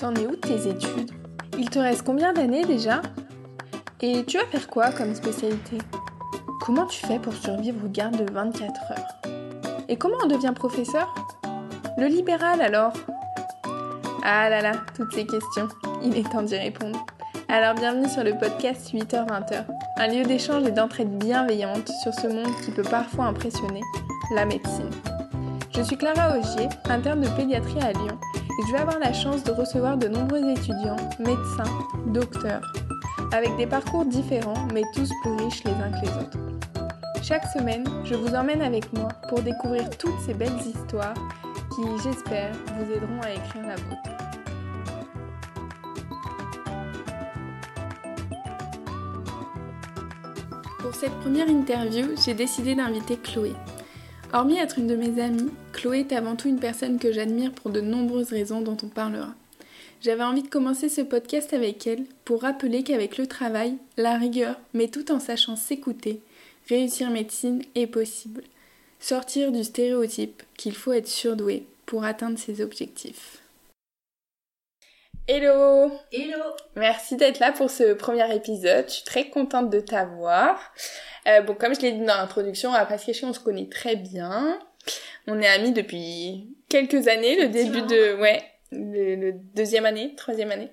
T'en es où de tes études? Il te reste combien d'années déjà? Et tu vas faire quoi comme spécialité? Comment tu fais pour survivre aux gardes de 24 heures? Et comment on devient professeur? Le libéral alors? Ah là là, toutes ces questions, il est temps d'y répondre. Alors bienvenue sur le podcast 8h-20h, un lieu d'échange et d'entraide bienveillante sur ce monde qui peut parfois impressionner, la médecine. Je suis Clara Augier, interne de pédiatrie à Lyon je vais avoir la chance de recevoir de nombreux étudiants, médecins, docteurs, avec des parcours différents mais tous plus riches les uns que les autres. Chaque semaine, je vous emmène avec moi pour découvrir toutes ces belles histoires qui, j'espère, vous aideront à écrire la vôtre. Pour cette première interview, j'ai décidé d'inviter Chloé. Hormis être une de mes amies, Chloé est avant tout une personne que j'admire pour de nombreuses raisons dont on parlera. J'avais envie de commencer ce podcast avec elle pour rappeler qu'avec le travail, la rigueur, mais tout en sachant s'écouter, réussir médecine est possible. Sortir du stéréotype qu'il faut être surdoué pour atteindre ses objectifs. Hello Hello Merci d'être là pour ce premier épisode. Je suis très contente de t'avoir. Euh, bon, comme je l'ai dit dans l'introduction, à Pascaché, on se connaît très bien. On est amis depuis quelques années, le début de... Ouais, le, deuxième année, troisième année.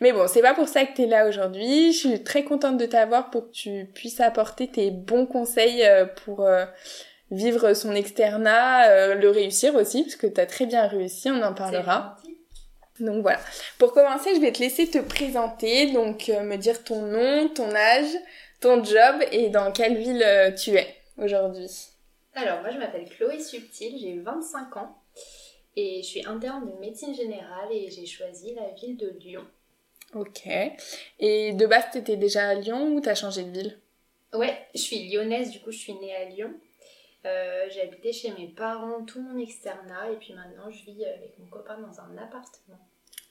Mais bon, c'est pas pour ça que t'es là aujourd'hui. Je suis très contente de t'avoir pour que tu puisses apporter tes bons conseils euh, pour euh, vivre son externat, le réussir aussi, parce que t'as très bien réussi, on en parlera. Donc voilà. Pour commencer, je vais te laisser te présenter, donc me dire ton nom, ton âge, ton job et dans quelle ville euh, tu es aujourd'hui. Alors, moi je m'appelle Chloé Subtil, j'ai 25 ans et je suis interne de médecine générale et j'ai choisi la ville de Lyon. Ok. Et de base, t'étais déjà à Lyon ou t'as changé de ville? Ouais, je suis lyonnaise, du coup je suis née à Lyon. Euh, j'ai habité chez mes parents tout mon externat et puis maintenant je vis avec mon copain dans un appartement.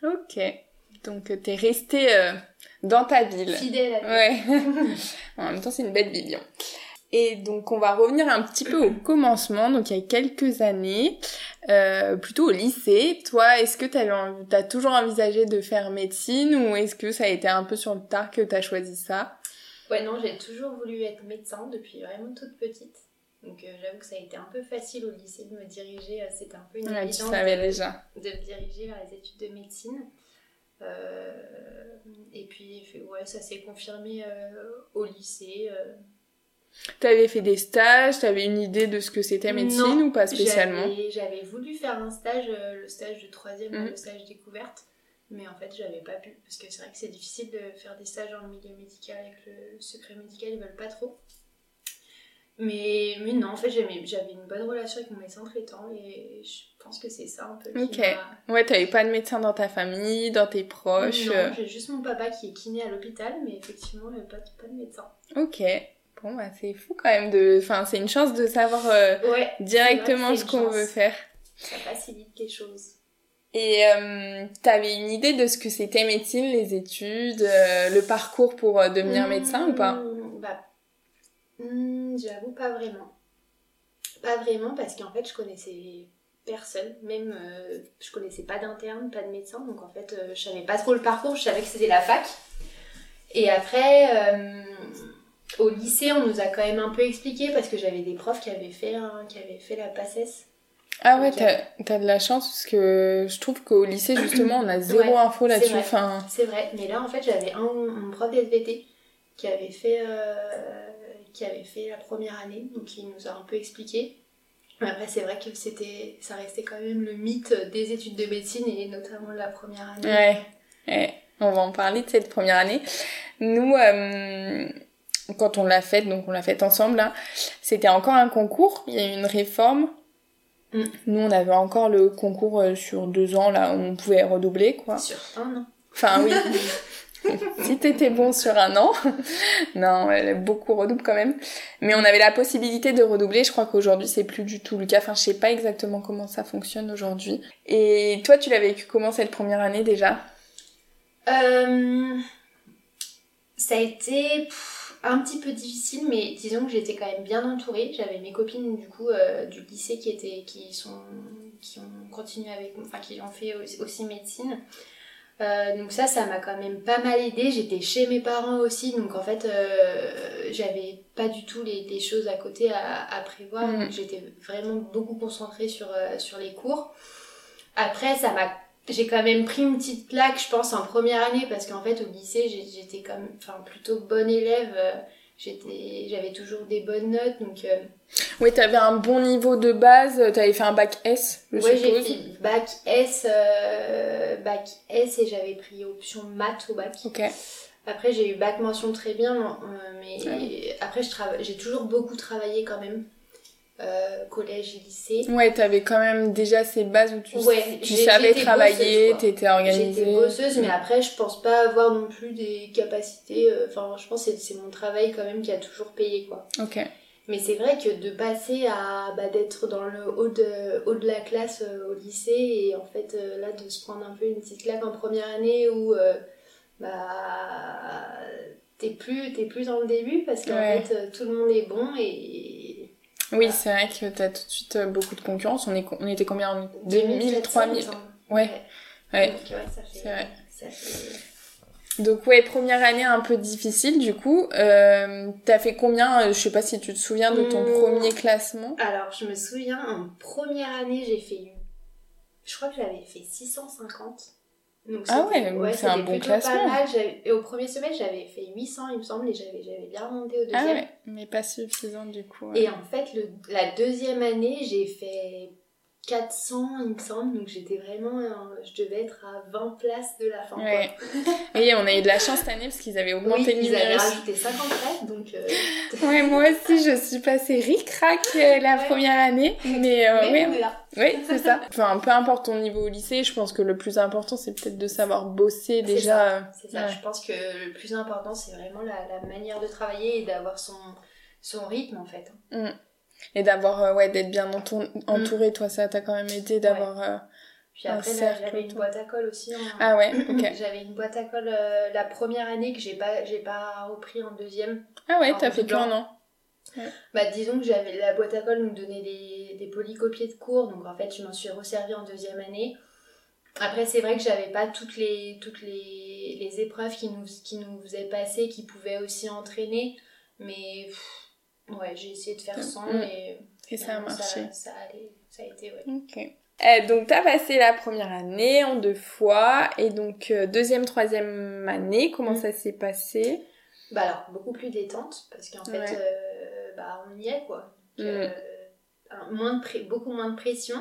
Ok. Donc euh, t'es resté euh, dans ta ville. Fidèle à Ouais. en même temps, c'est une belle ville, Lyon. Et donc on va revenir un petit peu au commencement, donc il y a quelques années, euh, plutôt au lycée. Toi, est-ce que tu as toujours envisagé de faire médecine ou est-ce que ça a été un peu sur le tard que tu as choisi ça? Ouais, non, j'ai toujours voulu être médecin depuis vraiment toute petite. Donc j'avoue que ça a été un peu facile au lycée de me diriger, c'était un peu une ouais, évidence déjà. de me diriger vers les études de médecine. Euh, et puis, ouais, ça s'est confirmé euh, au lycée. Euh. T'avais fait des stages, t'avais une idée de ce que c'était médecine ou pas spécialement? J'avais voulu faire un stage, le stage de troisième, mmh. le stage découverte, mais en fait j'avais pas pu parce que c'est vrai que c'est difficile de faire des stages dans le milieu médical avec le secret médical, ils veulent pas trop. Mais, mais non, en fait, j'avais une bonne relation avec mon médecin traitant et je pense que c'est ça un peu. Ok. Ouais, t'avais pas de médecin dans ta famille, dans tes proches Non, j'ai juste mon papa qui est kiné à l'hôpital, mais effectivement, il pas, pas de médecin. Ok. Bon, bah, c'est fou quand même de. Enfin, c'est une chance de savoir euh, directement ce qu'on veut faire. Ça facilite les choses. Et euh, t'avais une idée de ce que c'était médecine, les études, euh, le parcours pour euh, devenir médecin ou pas? Hmm, j'avoue, pas vraiment. Pas vraiment parce qu'en fait, je connaissais personne, même euh, je connaissais pas d'interne, pas de médecin, donc en fait, euh, je savais pas trop le parcours, je savais que c'était la fac. Et après, euh, au lycée, on nous a quand même un peu expliqué parce que j'avais des profs qui avaient fait, qui avaient fait la PACES. Ah ouais, t'as as de la chance parce que je trouve qu'au lycée, justement, on a zéro info là-dessus. C'est vrai, mais là, en fait, j'avais un, un prof d'SVT qui avait fait qui avait fait la première année, donc il nous a un peu expliqué. Après, c'est vrai que c'était, ça restait quand même le mythe des études de médecine et notamment la première année. Ouais, ouais. on va en parler de cette première année. Nous, euh, quand on l'a faite, donc on l'a faite ensemble, là, c'était encore un concours, il y a eu une réforme. Mm. Nous, on avait encore le concours euh, sur deux ans, là, où on pouvait redoubler, quoi. Sur un an. Enfin, oui. si t'étais bon sur un an. non, elle est beaucoup redouble quand même. Mais on avait la possibilité de redoubler. Je crois qu'aujourd'hui, c'est plus du tout le cas. Enfin, je sais pas exactement comment ça fonctionne aujourd'hui. Et toi, tu l'as vécu comment cette première année déjà? Euh... Ça a été un petit peu difficile, mais disons que j'étais quand même bien entourée. J'avais mes copines du coup euh, du lycée qui étaient, qui ont continué avec, enfin qui ont fait aussi médecine. Euh, donc ça, ça m'a quand même pas mal aidé. J'étais chez mes parents aussi, donc en fait, euh, j'avais pas du tout les, les, choses à côté à, à prévoir. Mm. J'étais vraiment beaucoup concentrée sur, euh, sur les cours. Après, ça m'a... J'ai quand même pris une petite claque, je pense, en première année, parce qu'en fait, au lycée, j'étais comme, enfin, plutôt bonne élève. J'étais, j'avais toujours des bonnes notes, donc euh, Oui, t'avais un bon niveau de base, t'avais fait un bac S, je Ouais, j'ai fait bac S, euh, bac S et j'avais pris option maths au bac. Après, j'ai eu bac mention très bien, euh, mais Ouais. après, trava- j'ai toujours beaucoup travaillé quand même, euh, collège et lycée. Ouais, t'avais quand même déjà ces bases où tu, Ouais, tu savais travailler, t'étais organisée. J'étais bosseuse, mais après, je pense pas avoir non plus des capacités. euh, Enfin, je pense que c'est- mon travail quand même qui a toujours payé, quoi. Ok. Mais c'est vrai que de passer à bah, d'être dans le haut de, haut de la classe euh, au lycée et en fait là de se prendre un peu une petite claque en première année où bah t'es plus plus dans le début parce qu'en Ouais. fait tout le monde est bon et Oui, c'est vrai que t'as tout de suite euh, beaucoup de concurrence. On, est, on était combien en 2000, 2400, 3000 il me semble. Ouais. Ouais. Donc, ouais, ça fait, C'est vrai. ça fait- Donc ouais, première année un peu difficile du coup. Euh, T'as fait combien euh, Je sais pas si tu te souviens de ton Mmh. premier classement. Alors je me souviens en première année j'ai fait je crois que j'avais fait 650. Donc Ah ouais, c'est un bon classement. Pas mal. Et au premier semestre, j'avais fait 800, il me semble, et j'avais j'avais bien remonté au Ah deuxième. ouais, mais pas suffisant du coup. ouais. Et en fait, le, la deuxième année, j'ai fait 400, il me semble, donc j'étais vraiment. euh, je devais être à 20 places de la fin. quoi. Ouais. Et on a eu de la chance cette année parce qu'ils avaient Oui, augmenté le ils avaient rajouté 50 places, donc. euh, Ouais, moi aussi, je suis passée ric-rac euh, la Ouais. première année. Mais, euh, mais ouais. Oui, c'est ça. Enfin, peu importe ton niveau au lycée, je pense que le plus important, c'est peut-être de savoir bosser déjà. C'est ça, ouais. je pense que le plus important, c'est vraiment la, la manière de travailler et d'avoir son, son rythme en fait. Et d'avoir, euh, ouais, d'être bien entour- entouré, toi, ça t'a quand même aidé d'avoir. euh, Puis après, j'avais une boîte à colle aussi. Ah ouais, ok. J'avais une boîte à colle euh, la première année que j'ai pas, j'ai pas repris en deuxième. Ah ouais, t'as fait blanc. qu'un an. Bah disons que j'avais la boîte à colle nous donnait des, des polycopiés de cours, donc en fait je m'en suis resservie en deuxième année. Après c'est vrai que j'avais pas toutes les toutes les, les épreuves qui nous qui nous faisaient passer, qui pouvaient aussi entraîner, mais pff, ouais j'ai essayé de faire sans Mm. et, Et ça a marché. Ça, allait, ça a été ouais. Ok. Eh, donc t'as passé la première année en deux fois et donc euh, deuxième, troisième année, comment Mm. ça s'est passé? Bah alors beaucoup plus détente parce qu'en fait Ouais. euh, bah on y est quoi. Donc, Mm. euh, moins de beaucoup moins de pression.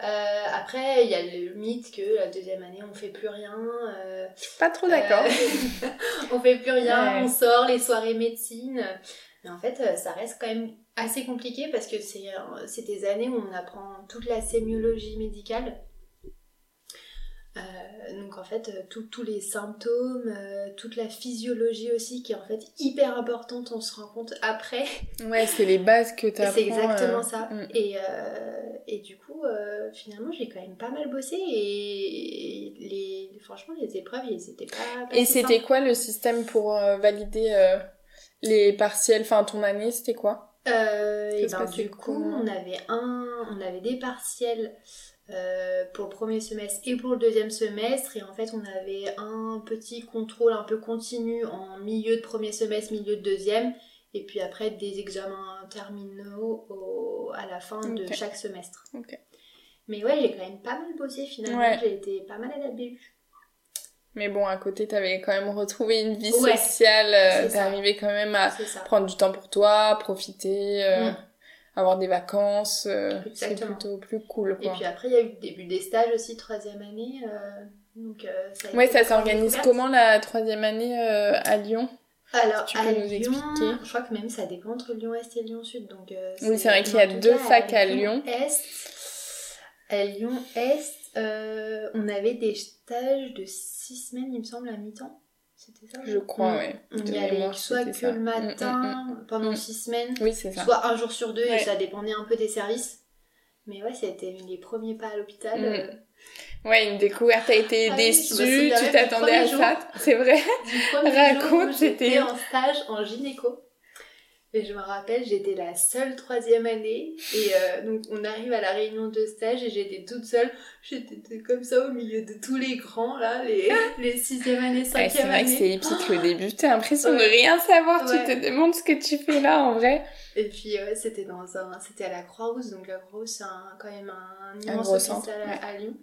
Après il y a le mythe que la deuxième année on fait plus rien. euh, Pas trop d'accord. On fait plus rien, Ouais. on sort les soirées médecine. Mais en fait, euh, ça reste quand même assez compliqué parce que c'est euh, c'est des années où on apprend toute la sémiologie médicale. Euh, donc en fait, tous les symptômes, euh, toute la physiologie aussi qui est en fait hyper importante, on se rend compte après. Ouais, c'est les bases que t'apprends. C'est exactement euh, ça. mm. Et, et du coup, finalement, j'ai quand même pas mal bossé et les, franchement, les épreuves, ils étaient pas. pas Et c'était quoi le système pour valider les partiels, enfin ton année, c'était quoi? Euh, et ben, du coup, on avait un, on avait des partiels euh, pour le premier semestre et pour le deuxième semestre, et en fait, on avait un petit contrôle un peu continu en milieu de premier semestre, milieu de deuxième, et puis après des examens terminaux au- à la fin de chaque semestre. Mais ouais, j'ai quand même pas mal bossé finalement. Ouais. J'ai été pas mal à la BU. Mais bon, à côté, t'avais quand même retrouvé une vie Ouais, sociale, euh, t'es ça. arrivé quand même à prendre du temps pour toi, profiter, euh, Mm. avoir des vacances, euh, c'est plutôt plus cool Et puis après, il y a eu le début des stages aussi, troisième année. euh, donc, euh, ça Ouais, ça s'organise comment la troisième année euh, à Lyon? Alors, Tu à peux nous Lyon, expliquer je crois que même ça dépend entre Lyon Est et Lyon Sud. Donc, euh, Oui, c'est vrai qu'il y a deux facs à Lyon. Est, à Lyon Est, euh, on avait des stages de six semaines, il me semble, à mi-temps. C'était ça Je crois, Mm. ouais. On y allait soit que ça. le Mm, matin, pendant Mm. six semaines, Oui, soit un jour sur deux, Ouais. et ça dépendait un peu des services. Mais ouais, c'était les premiers pas à l'hôpital. Mm. euh, Ouais, une découverte, t'as été Ah oui, déçue, souviens tu t'attendais à ça. C'est vrai Raconte, j'étais en stage en gynéco. Et je me rappelle, j'étais la seule troisième année. Et euh, donc, on arrive à la réunion de stage et j'étais toute seule. J'étais comme ça au milieu de tous les grands, là, les, les sixième année, cinquième année. C'est vrai que c'est épique le début. T'as l'impression de rien savoir. Tu te demandes ce que tu fais là, en vrai. Et puis, ouais, c'était dans un... C'était à la Croix-Rousse. Donc, la Croix-Rousse, c'est quand même un immense hôpital à Lyon.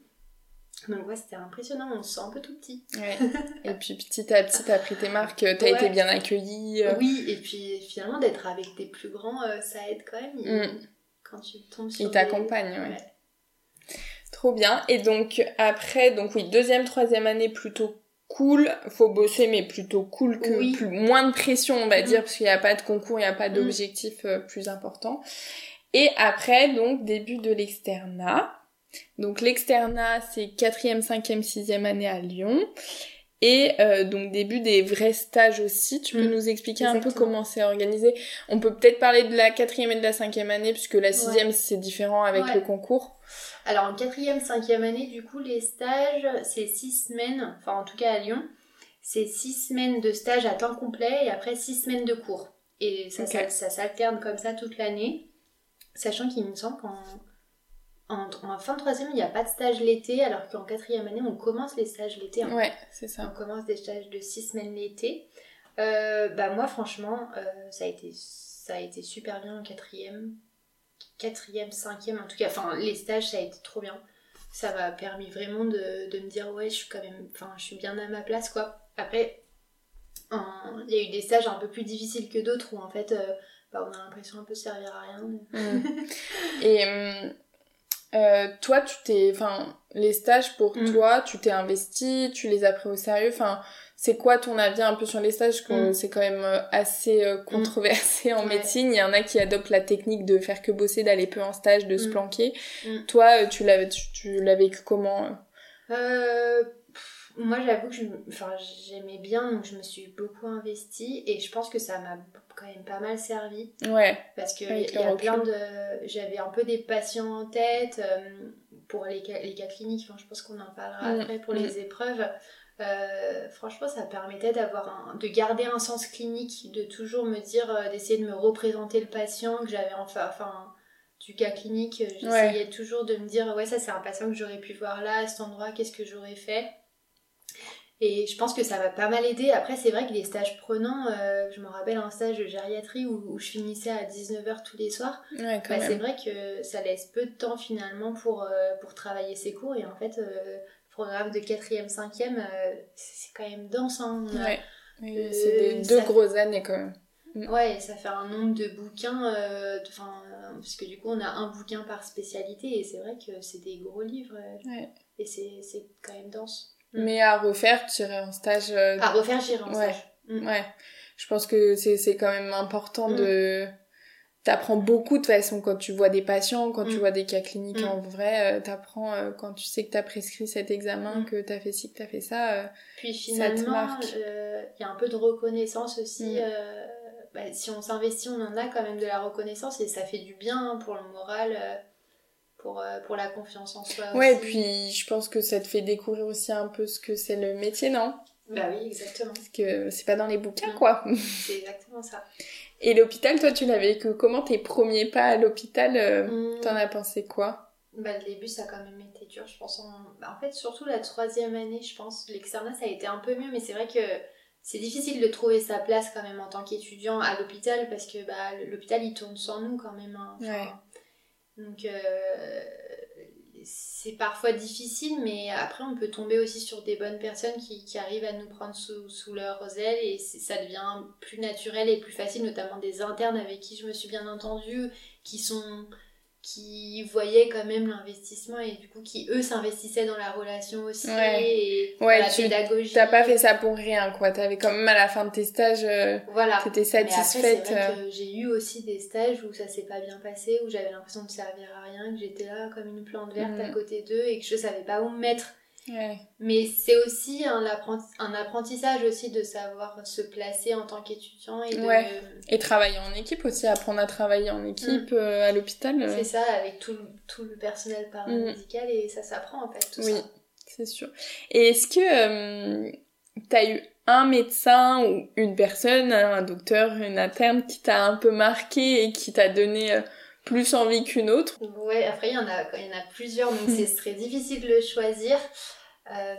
Donc ouais, c'était impressionnant, on se sent un peu tout petit. Ouais. et puis petit à petit, t'as pris tes marques, t'as été bien accueillie. Euh. Oui, et puis finalement, d'être avec des plus grands, euh, ça aide quand même. Mm. Quand tu tombes sur Ils t'accompagnent, ouais. Trop bien. Et donc après, donc oui, deuxième, troisième année plutôt cool, faut bosser mais plutôt cool que plus, moins de pression on va mm. dire parce qu'il n'y a pas de concours, il n'y a pas mm. d'objectif euh, plus important. Et après donc début de l'externat. Donc l'externat, c'est quatrième, cinquième, sixième année à Lyon. Et euh, donc début des vrais stages aussi. Tu peux mm. nous expliquer un peu comment c'est organisé On peut peut-être parler de la quatrième et de la cinquième année, puisque la sixième c'est différent avec le concours. Alors en quatrième, cinquième année, du coup les stages, c'est six semaines, enfin en tout cas à Lyon, c'est six semaines de stage à temps complet et après six semaines de cours. Et ça, ça, ça s'alterne comme ça toute l'année, sachant qu'il me semble qu'en en, fin de troisième, il n'y a pas de stage l'été, alors qu'en quatrième année, on commence les stages l'été. Hein. Ouais, c'est ça. On commence des stages de six semaines l'été. Euh, bah moi, franchement, euh, ça, a été, ça a été super bien en quatrième. Quatrième, cinquième, en tout cas, enfin, les stages, ça a été trop bien. Ça m'a permis vraiment de, de, me dire, ouais, je suis quand même, enfin, je suis bien à ma place, quoi. Après, il y a eu des stages un peu plus difficiles que d'autres où, en fait, euh, bah, on a l'impression un peu de servir à rien. Mm. Et hum, euh, toi, tu t'es, enfin, les stages pour mm. toi, tu t'es investi, tu les as pris au sérieux. Enfin, c'est quoi ton avis un peu sur les stages que mm. c'est quand même euh, assez euh, mm. controversé en médecine? Il y en a qui adoptent la technique de faire que bosser, d'aller peu en stage, de se planquer. Toi, tu l'avais, tu, l'as vécu comment moi, j'avoue que j'aimais bien, donc je me suis beaucoup investie et je pense que ça m'a quand même pas mal servi. Ouais. Parce que y, y a plein de. J'avais un peu des patients en tête euh, pour les cas, les cas cliniques, enfin, je pense qu'on en parlera mm. après pour les mm. épreuves. Euh, franchement, ça permettait d'avoir de garder un sens clinique, de toujours me dire, euh, d'essayer de me représenter le patient, que j'avais enfin, enfin, du cas clinique, j'essayais toujours de me dire, ouais, ça c'est un patient que j'aurais pu voir là, à cet endroit, qu'est-ce que j'aurais fait? Et je pense que ça m'a pas mal aidé. Après, c'est vrai que les stages prenants, euh, je me rappelle un stage de gériatrie où, je finissais à 19h tous les soirs. Ouais, bah, c'est vrai que ça laisse peu de temps finalement pour, euh, pour travailler ses cours. Et en fait, euh, le programme de 4e, 5e, c'est quand même dense. Hein. Ouais. c'est deux grosses années quand même. Mm. Ouais, ça fait un nombre de bouquins, enfin, parce que du coup on a un bouquin par spécialité et c'est vrai que c'est des gros livres ouais. et c'est quand même dense. Mm. Mais à refaire, tu irais en stage. Euh, à refaire, j'irais en ouais. stage. Mm. Ouais. Je pense que c'est quand même important mm. de. T'apprends beaucoup de façon quand tu vois des patients, quand tu vois des cas cliniques en vrai, euh, t'apprends euh, quand tu sais que t'as prescrit cet examen, que t'as fait ci, que t'as fait ça. Puis finalement, il y a un peu de reconnaissance aussi. Bah, si on s'investit, on en a quand même de la reconnaissance et ça fait du bien hein, pour le moral pour, euh, pour la confiance en soi. Ouais, et puis je pense que ça te fait découvrir aussi un peu ce que c'est le métier, non? Bah oui, exactement. Parce que c'est pas dans les bouquins, quoi. C'est exactement ça. Et l'hôpital, toi, tu l'avais que comment tes premiers pas à l'hôpital, euh, hmm. t'en as pensé quoi? Bah le début, ça a quand même été dur, je pense. En, bah, en fait, surtout la troisième année, je pense. L'externat, ça a été un peu mieux, mais c'est vrai que c'est difficile de trouver sa place quand même en tant qu'étudiant à l'hôpital parce que bah, l'hôpital il tourne sans nous quand même. Hein. ouais. Donc euh, c'est parfois difficile, mais après on peut tomber aussi sur des bonnes personnes qui, qui arrivent à nous prendre sous, sous leurs ailes et ça devient plus naturel et plus facile, notamment des internes avec qui je me suis bien entendue, qui sont qui voyaient quand même l'investissement et du coup qui eux s'investissaient dans la relation aussi et ouais, la pédagogie. T'as pas fait ça pour rien quoi, t'avais quand même à la fin de tes stages, euh, voilà. t'étais satisfaite. Euh. J'ai eu aussi des stages où ça s'est pas bien passé, où j'avais l'impression de servir à rien, que j'étais là comme une plante verte à mm. côté d'eux et que je savais pas où me mettre. Mais c'est aussi un, un, apprentissage aussi de savoir se placer en tant qu'étudiant et Et travailler en équipe aussi, apprendre à travailler en équipe mm. euh, à l'hôpital. Euh. C'est ça, avec tout, tout le personnel paramédical et ça s'apprend en fait, tout oui, c'est sûr. Et est-ce que tu euh, t'as eu un médecin ou une personne, un docteur, une interne qui t'a un peu marqué et qui t'a donné euh, plus envie qu'une autre Ouais, après il y en a, il y en a plusieurs, donc c'est très difficile de le choisir. Euh,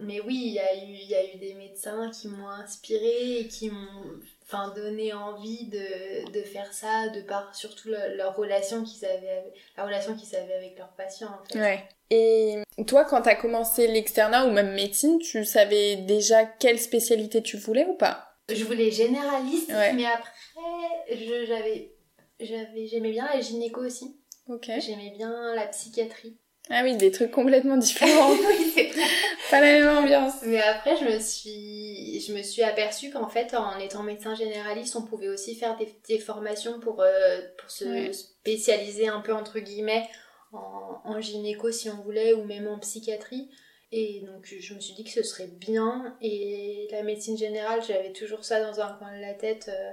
mais oui, il y, a eu, il y a eu des médecins qui m'ont inspiré et qui m'ont enfin, donné envie de, de, faire ça, de par surtout leur relation qu'ils avaient, la relation qu'ils avaient avec leurs patients. En fait. Ouais. Et toi, quand t'as commencé l'externat ou même médecine, tu savais déjà quelle spécialité tu voulais ou pas? Je voulais généraliste, mais après, j'avais, j'aimais bien la gynéco aussi. Ok. J'aimais bien la psychiatrie. Ah oui, des trucs complètement différents. Pas la même ambiance. Mais après, je me suis, je me suis aperçue qu'en fait, en étant médecin généraliste, on pouvait aussi faire des, formations pour, euh, pour se spécialiser un peu, entre guillemets, en, en, gynéco si on voulait, ou même en psychiatrie. Et donc, je me suis dit que ce serait bien. Et la médecine générale, j'avais toujours ça dans un coin de la tête. Euh,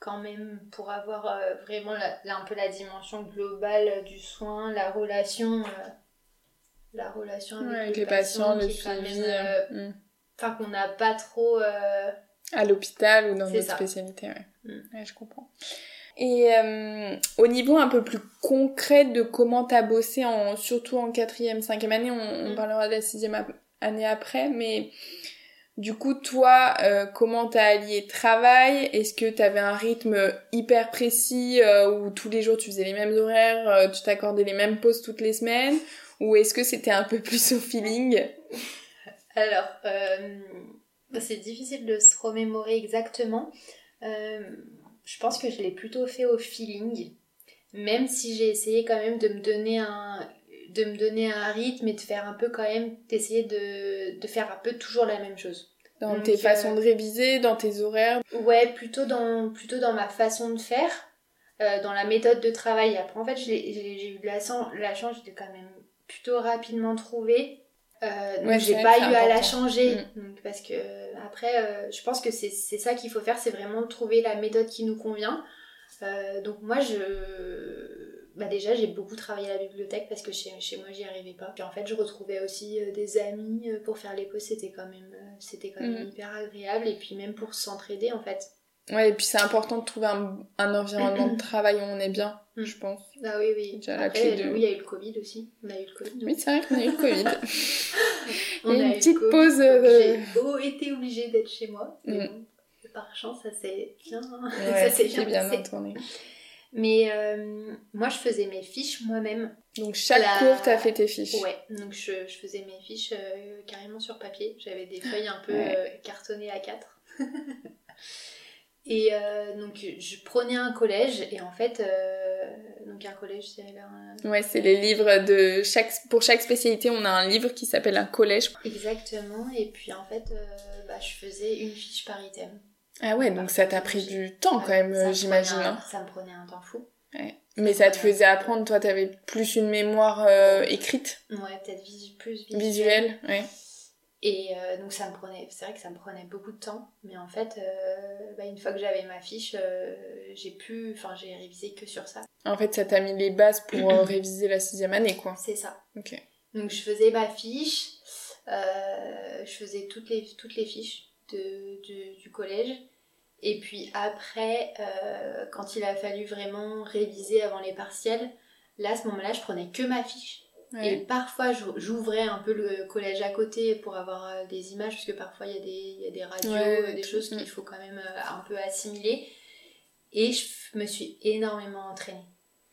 quand même pour avoir euh, vraiment un peu la dimension globale du soin, la relation, euh, la relation avec, les, patients, le suivi. Euh, hmm. Enfin, qu'on n'a pas trop. À l'hôpital ou dans notre spécialité, ouais. Ouais. je comprends. Et au niveau un peu plus concret de comment t'as bossé, en, surtout en quatrième, cinquième année, on, on hmm. parlera de la sixième année après, mais du coup, toi, euh, comment t'as allié travail? Est-ce que t'avais un rythme hyper précis euh, où tous les jours tu faisais les mêmes horaires, euh, tu t'accordais les mêmes pauses toutes les semaines? Ou est-ce que c'était un peu plus au feeling? Alors, c'est difficile de se remémorer exactement. je pense que je l'ai plutôt fait au feeling, même si j'ai essayé quand même de me donner un, rythme et de faire un peu quand même, d'essayer de, de faire un peu toujours la même chose. Dans tes façons de réviser, dans tes horaires Ouais, plutôt dans, plutôt dans ma façon de faire, euh, dans la méthode de travail. Après, en fait, j'ai eu de la, la chance, j'étais quand même plutôt rapidement trouvée. Euh, donc j'ai pas eu à la changer. Mm. parce que, après, euh, je pense que c'est ça qu'il faut faire, c'est vraiment trouver la méthode qui nous convient. Euh, donc moi, je bah déjà j'ai beaucoup travaillé à la bibliothèque parce que chez, chez moi j'y arrivais pas. Puis en fait je retrouvais aussi euh, des amis euh, pour faire les pauses, c'était quand même, euh, c'était quand même mm. hyper agréable et puis même pour s'entraider en fait. Ouais et puis c'est important de trouver un, un environnement de travail où on est bien, mm. je pense. Ah oui oui. Déjà la clé de... Oui il y a eu le Covid aussi, on a eu le Covid. Oui c'est vrai qu'on a eu le Covid. on a une petite pause. J'ai été obligée d'être chez moi, mais mm. bon, par chance ça s'est bien, ça s'est bien, bien tourné. Mais euh, moi, je faisais mes fiches moi-même. Donc chaque cours, t'as fait tes fiches Ouais, donc je, je faisais mes fiches euh, carrément sur papier. J'avais des feuilles un peu euh, cartonnées à quatre. et donc je prenais un collège et en fait, donc un collège, c'est un... Ouais, c'est les livres de chaque... Pour chaque spécialité, on a un livre qui s'appelle un collège. Exactement, et puis en fait, bah, je faisais une fiche par item. Ah ouais, donc ça t'a pris du temps quand même, j'imagine. Hein. Ça me prenait un temps fou. Ouais. Mais ça te faisait apprendre, toi, t'avais plus une mémoire euh, écrite? Ouais, peut-être plus visuelle. Visuelle, ouais. Et euh, donc ça me prenait, c'est vrai que ça me prenait beaucoup de temps, mais en fait, euh, bah, une fois que j'avais ma fiche, j'ai pu, enfin j'ai révisé que sur ça. En fait, ça t'a mis les bases pour réviser la sixième année, quoi. C'est ça. Ok. Donc je faisais ma fiche, je faisais toutes les, toutes les fiches de, du collège, et puis après, euh, quand il a fallu vraiment réviser avant les partiels, là, à ce moment-là, je prenais que ma fiche. Et parfois, j'ouvrais un peu le collège à côté pour avoir euh, des images, parce que parfois, il y, a des, y a des radios, des choses qu'il faut quand même euh, un peu assimiler. Et je me suis énormément entraînée.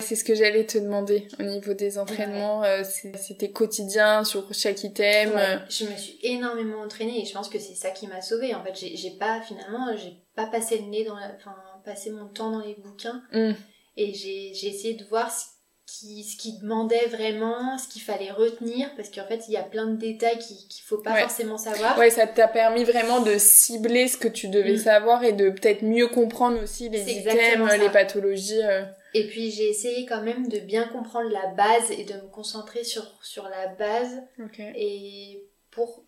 C'est ce que j'allais te demander au niveau des entraînements. C'était quotidien sur chaque item. je me suis énormément entraînée et je pense que c'est ça qui m'a sauvée. En fait, j'ai pas finalement, j'ai pas passer le nez dans la, enfin, passer mon temps dans les bouquins. Mm. Et j'ai, essayé de voir ce qui, ce qui demandait vraiment, ce qu'il fallait retenir, parce qu'en fait, il y a plein de détails qu'il, qu'il faut pas forcément savoir. Ouais, ça t'a permis vraiment de cibler ce que tu devais mm. savoir et de peut-être mieux comprendre aussi les items, les pathologies. Euh. Et puis j'ai essayé quand même de bien comprendre la base et de me concentrer sur, sur la base. Et pour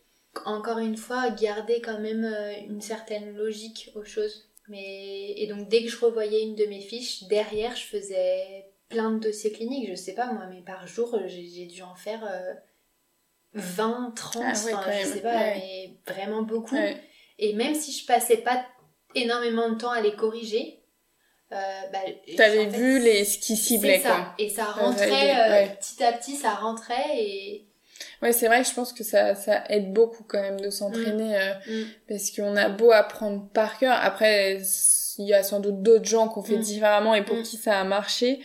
encore une fois, garder quand même euh, une certaine logique aux choses. Mais... Et donc, dès que je revoyais une de mes fiches, derrière, je faisais plein de dossiers cliniques. Je sais pas moi, mais par jour, j'ai dû en faire 20, 30, Ah ouais, enfin, quand je sais pas, ouais. mais vraiment beaucoup. Ouais. Et même si je passais pas énormément de temps à les corriger, euh, bah, T'avais vu les, ce qui ciblait, ça. quoi. Et ça rentrait euh, petit à petit, ça rentrait et Ouais, c'est vrai que je pense que ça, ça aide beaucoup quand même de s'entraîner euh, Mm. parce qu'on a beau apprendre par cœur. Après, il y a sans doute d'autres gens qui ont fait Mm. différemment et pour Mm. qui ça a marché.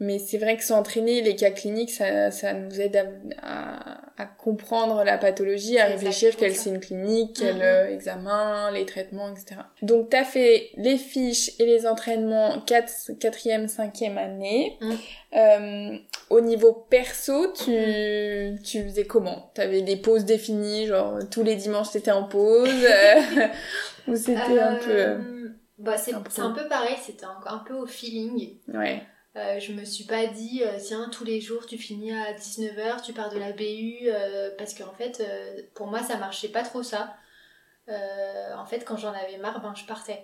Mais c'est vrai que s'entraîner, les cas cliniques, ça, ça nous aide à, à, à comprendre la pathologie, à C'est réfléchir exactement quel ça. signe clinique, quel Mhm. euh, examen, les traitements, etc. Donc, t'as fait les fiches et les entraînements 4, 4e, 5e année. Mhm. Euh, au niveau perso, tu, tu faisais comment? T'avais des pauses définies, genre tous les dimanches t'étais en pause? Ou c'était un peu... euh, Bah, c'est c'est un peu pareil, c'était un, un peu au feeling. Ouais. Euh, je me suis pas dit, euh, tiens, tous les jours tu finis à 19h, tu pars de la BU, euh, parce qu'en fait, euh, pour moi, ça marchait pas trop ça. En fait, quand j'en avais marre, ben, je partais.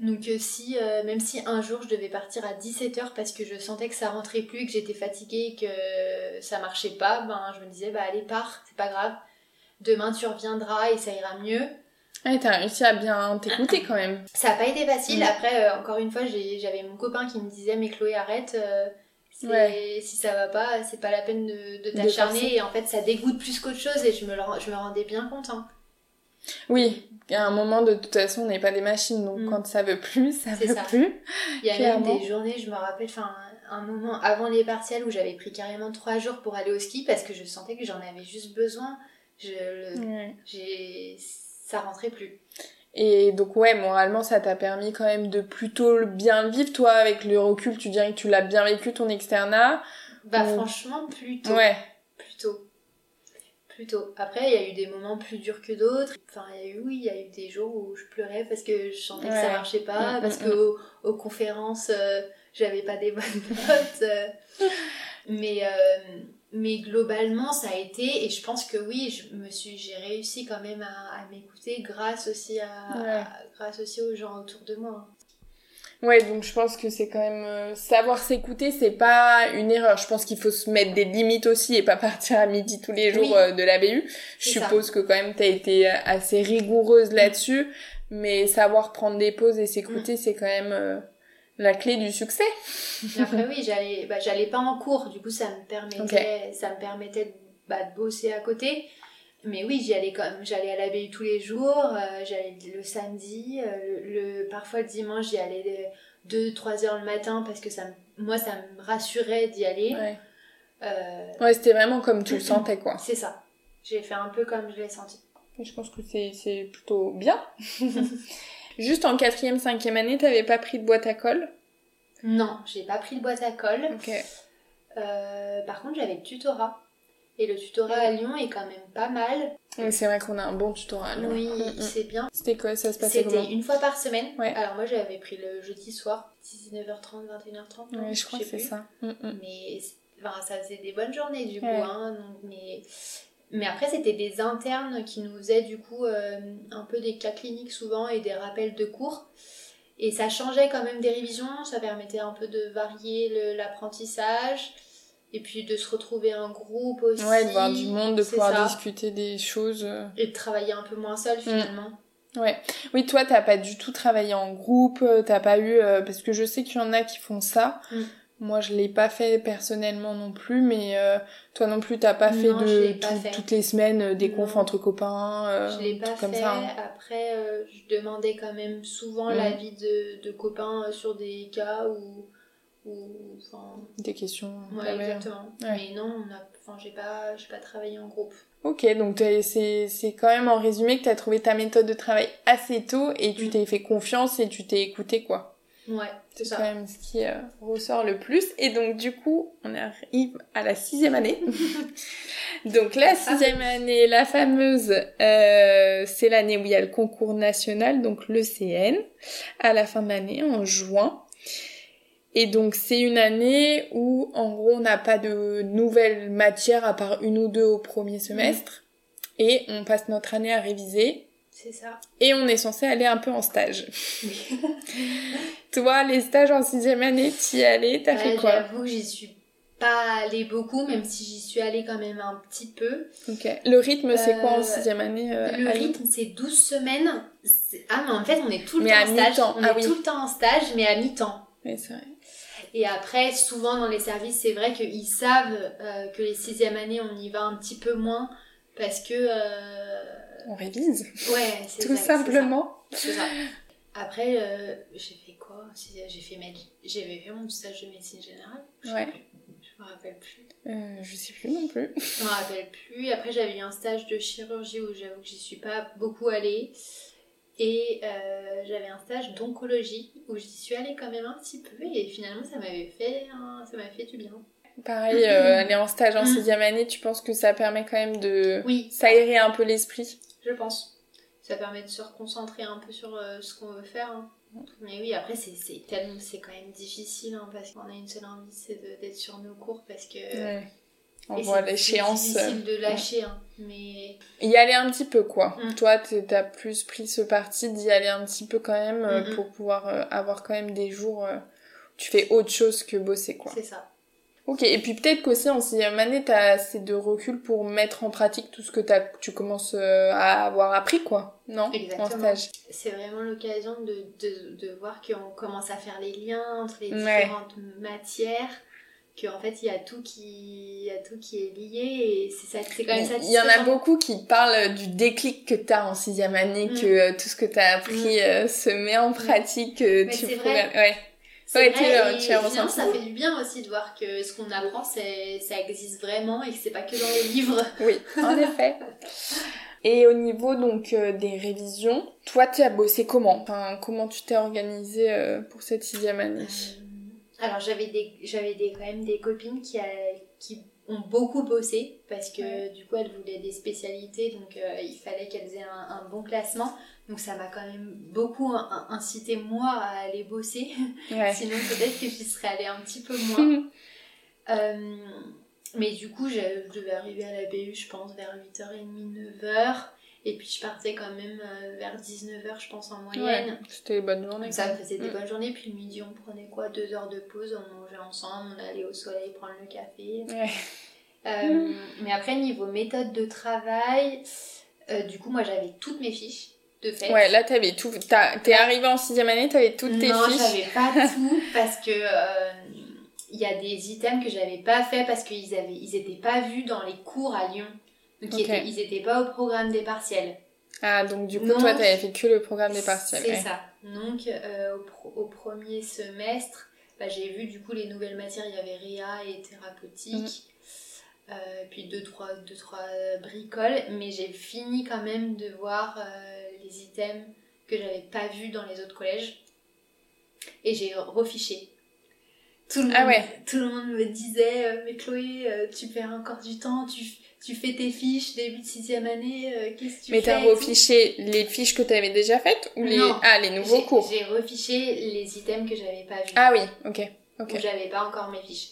Donc, si, même si un jour je devais partir à 17h parce que je sentais que ça rentrait plus, que j'étais fatiguée, que ça marchait pas, ben, je me disais, bah allez, pars, c'est pas grave. Demain tu reviendras et ça ira mieux. Ouais, t'as réussi à bien t'écouter quand même. Ça n'a pas été facile. Mm. Après, euh, encore une fois, j'avais mon copain qui me disait Mais Chloé, arrête. euh, Ouais. Si ça va pas, c'est pas la peine de, t'acharner. Et en fait, ça dégoûte plus qu'autre chose. Et je me, le rends- je me rendais bien compte. hein. Oui, à un moment de toute façon on n'est pas des machines, donc Mm. quand ça veut plus, ça veut ça. plus. Il y a Clairement. même des journées, je me rappelle, enfin, un moment avant les partiels où j'avais pris carrément trois jours pour aller au ski parce que je sentais que j'en avais juste besoin. Je, le- j'ai, ça rentrait plus. Et donc ouais, moralement ça t'a permis quand même de plutôt bien le vivre. Toi, avec le recul, tu dirais que tu l'as bien vécu ton externat. Bah, Mm. franchement, plutôt. Ouais. Plutôt. Plutôt. Après, il y a eu des moments plus durs que d'autres. Enfin, il y a eu, oui, il y a eu des jours où je pleurais parce que je sentais que ça marchait pas, Mm, parce mm, que aux, aux conférences, euh, j'avais pas des bonnes notes. euh. mais, euh, mais globalement, ça a été, et je pense que oui, je me suis, j'ai réussi quand même à, à m'écouter grâce aussi à, Ouais. à- grâce aussi aux gens autour de moi. Ouais, donc je pense que c'est quand même euh, savoir s'écouter, c'est pas une erreur. Je pense qu'il faut se mettre des limites aussi et pas partir à midi tous les jours Oui. euh, de la BU. Je ça. suppose que quand même t'as été assez rigoureuse là-dessus, mais savoir prendre des pauses et Mm. s'écouter, c'est quand même euh, la clé du succès. Après oui, j'allais bah, j'allais pas en cours, du coup ça me permettait ça me permettait de, bah, de bosser à côté. Mais oui, j'y allais quand même, j'allais à la BU tous les jours, euh, j'allais le samedi, euh, le, le- parfois le dimanche, j'y allais 2-3 heures le matin parce que ça me- moi ça me rassurait d'y aller. Ouais, Euh, ouais c'était vraiment comme tu le sentais, quoi. c'est ça. J'ai fait un peu comme je l'ai senti. Je pense que c'est c'est plutôt bien. Juste en quatrième, cinquième année, t'avais pas pris de boîte à colle? Non, j'ai pas pris de boîte à colle. Ok. Euh, par contre, j'avais le tutorat. Et le tutorat à Lyon est quand même pas mal. Oui, c'est vrai qu'on a un bon tutorat. là. Oui, Mm, mm. c'est bien. C'était quoi Ça se passait comment? C'était une fois par semaine. Ouais. Alors moi j'avais pris le jeudi soir, 19h30, 21h30. non, Ouais, je crois que c'est ça. Mm, mm. Mais enfin, ça faisait des bonnes journées du coup. Hein, donc, mais... mais après c'était des internes qui nous faisaient du coup euh, un peu des cas cliniques souvent et des rappels de cours. Et ça changeait quand même des révisions, ça permettait un peu de varier l'apprentissage. Et puis de se retrouver en groupe aussi. Ouais, de voir du monde, de pouvoir ça. discuter des choses. euh. Et de travailler un peu moins seul finalement. Ouais. Oui, toi, t'as pas du tout travaillé en groupe, euh, t'as pas eu... euh, parce que je sais qu'il y en a qui font ça. Mm. Moi, je l'ai pas fait personnellement non plus, mais euh, toi non plus, t'as pas fait Non, de pas tout- fait. toutes les semaines euh, des confs entre copains, euh, Je l'ai pas fait. comme ça. hein. Après, euh, je demandais quand même souvent Mm. l'avis de, de copains sur des cas où enfin, Des questions. ouais, exactement. Ouais. Mais non, on a, enfin, j'ai pas, j'ai pas travaillé en groupe. Ok, donc c'est c'est quand même en résumé que t'as trouvé ta méthode de travail assez tôt et tu Mm. t'es fait confiance et tu t'es écouté, quoi. Ouais, c'est C'est quand ça. même ce qui euh, ressort le plus. Et donc, du coup, on arrive à la sixième année. donc, la sixième année, la fameuse, euh, c'est l'année où il y a le concours national, donc le CN, à la fin de l'année, en juin. Et donc, c'est une année où, en gros, on n'a pas de nouvelles matières à part une ou deux au premier semestre. Et on passe notre année à réviser. C'est ça. Et on est censé aller un peu en stage. Oui. Toi, les stages en sixième année, t'y allais, t'as fait quoi J'avoue que j'y suis pas allée beaucoup, même si j'y suis allée quand même un petit peu. Ok. Le rythme, c'est quoi en Euh, sixième année euh, Le rythme, c'est 12 semaines. Ah, mais en fait, on est tout le Mais temps en stage. On Ah est oui. tout le temps en stage, mais à mi-temps. Oui, c'est vrai. Et après, souvent dans les services, c'est vrai qu'ils savent euh, que les sixièmes années, on y va un petit peu moins parce que. On révise. Ouais, c'est Tout ça, simplement. C'est ça. Après, euh, j'ai fait quoi J'ai fait, med- j'avais fait mon stage de médecine générale. Ouais. Je me rappelle plus. Euh, je sais plus non plus. Je me rappelle plus. Après, j'avais eu un stage de chirurgie où j'avoue que j'y suis pas beaucoup allée. Et euh, j'avais un stage d'oncologie où j'y suis allée quand même un petit peu. Et finalement, ça m'avait fait, un- ça m'avait fait du bien. Pareil, euh, aller en stage en Mm. sixième année, tu penses que ça permet quand même de Oui, s'aérer un peu l'esprit? Je pense. Ça permet de se reconcentrer un peu sur euh, ce qu'on veut faire. hein. Mais oui, après, c'est quand même difficile hein, parce qu'on a une seule envie, c'est de- d'être sur nos cours parce que. Ouais. On et voit l'échéance. C'est difficile de lâcher, hein, mais Y aller un petit peu, quoi. Mm. Toi, t'as plus pris ce parti d'y aller un petit peu quand même euh, Mm, pour pouvoir euh, avoir quand même des jours où tu fais autre chose que bosser, quoi. c'est ça. Ok, et puis peut-être qu'aussi en sixième année, t'as assez de recul pour mettre en pratique tout ce que t'as, tu commences euh, à avoir appris, quoi. Non? Exactement. En stage. C'est vraiment l'occasion de, de, de voir qu'on commence à faire les liens entre les Ouais. différentes matières, qu'en fait il y a tout qui, il y a tout qui est lié et c'est ça, c'est quand même Il y en a satisfaisant. beaucoup qui parlent du déclic que t'as en sixième année, Mm. que euh, tout ce que t'as appris euh, se met en pratique, que Mais tu pourrais... Ouais. C'est vrai, l'as- et finalement, ça fait du bien aussi de voir que ce qu'on apprend, ça existe vraiment et que c'est pas que dans les livres. Oui, en effet. Et au niveau donc euh, des révisions, toi tu as bossé comment? Enfin, comment tu t'es organisé euh, pour cette sixième année? Euh, Alors j'avais des, j'avais des, quand même des copines qui, a- qui ont beaucoup bossé parce que Ouais. du coup elles voulaient des spécialités donc euh, il fallait qu'elles aient un, un bon classement. Donc ça m'a quand même beaucoup in- incité moi à aller bosser. Ouais. Sinon peut-être que j'y serais allée un petit peu moins. Euh, mais du coup, je, je devais arriver à la BU, je pense, vers 8h30, 9h. Et puis je partais quand même euh, vers 19h, je pense, en Ouais, moyenne. c'était une bonne journée. Ça faisait des Mm. bonnes journées. Puis le midi, on prenait quoi? Deux heures de pause, on mangeait ensemble, on allait au soleil prendre le café. Ouais. Euh, Mais après, niveau méthode de travail, euh, du coup, moi j'avais toutes mes fiches de fait. Ouais, là t'avais tout. T'es arrivé en sixième année, t'avais toutes tes non, fiches. j'avais pas tout parce que euh, il y a des items que j'avais pas fait parce qu'ils avaient, ils étaient pas vus dans les cours à Lyon. Donc ils, étaient, ils étaient pas au programme des partiels. Ah, donc du coup, Non. toi t'avais fait que le programme des partiels. C'est ouais. ça. Donc euh, au, pro- au premier semestre, bah, j'ai vu du coup les nouvelles matières. Il y avait réa et thérapeutique. Euh, puis deux trois, deux, trois bricoles. Mais j'ai fini quand même de voir euh, les items que j'avais pas vus dans les autres collèges. Et j'ai refiché. Tout le, monde, Ah ouais. tout le monde me disait Mais Chloé, tu perds encore du temps, tu, tu fais tes fiches début de sixième année, euh, qu'est-ce que tu Mais t'as refiché les fiches que t'avais déjà faites ou les Non. ah les nouveaux cours J'ai refiché les items que j'avais pas vus. Ah oui, ok, ok. Où j'avais pas encore mes fiches.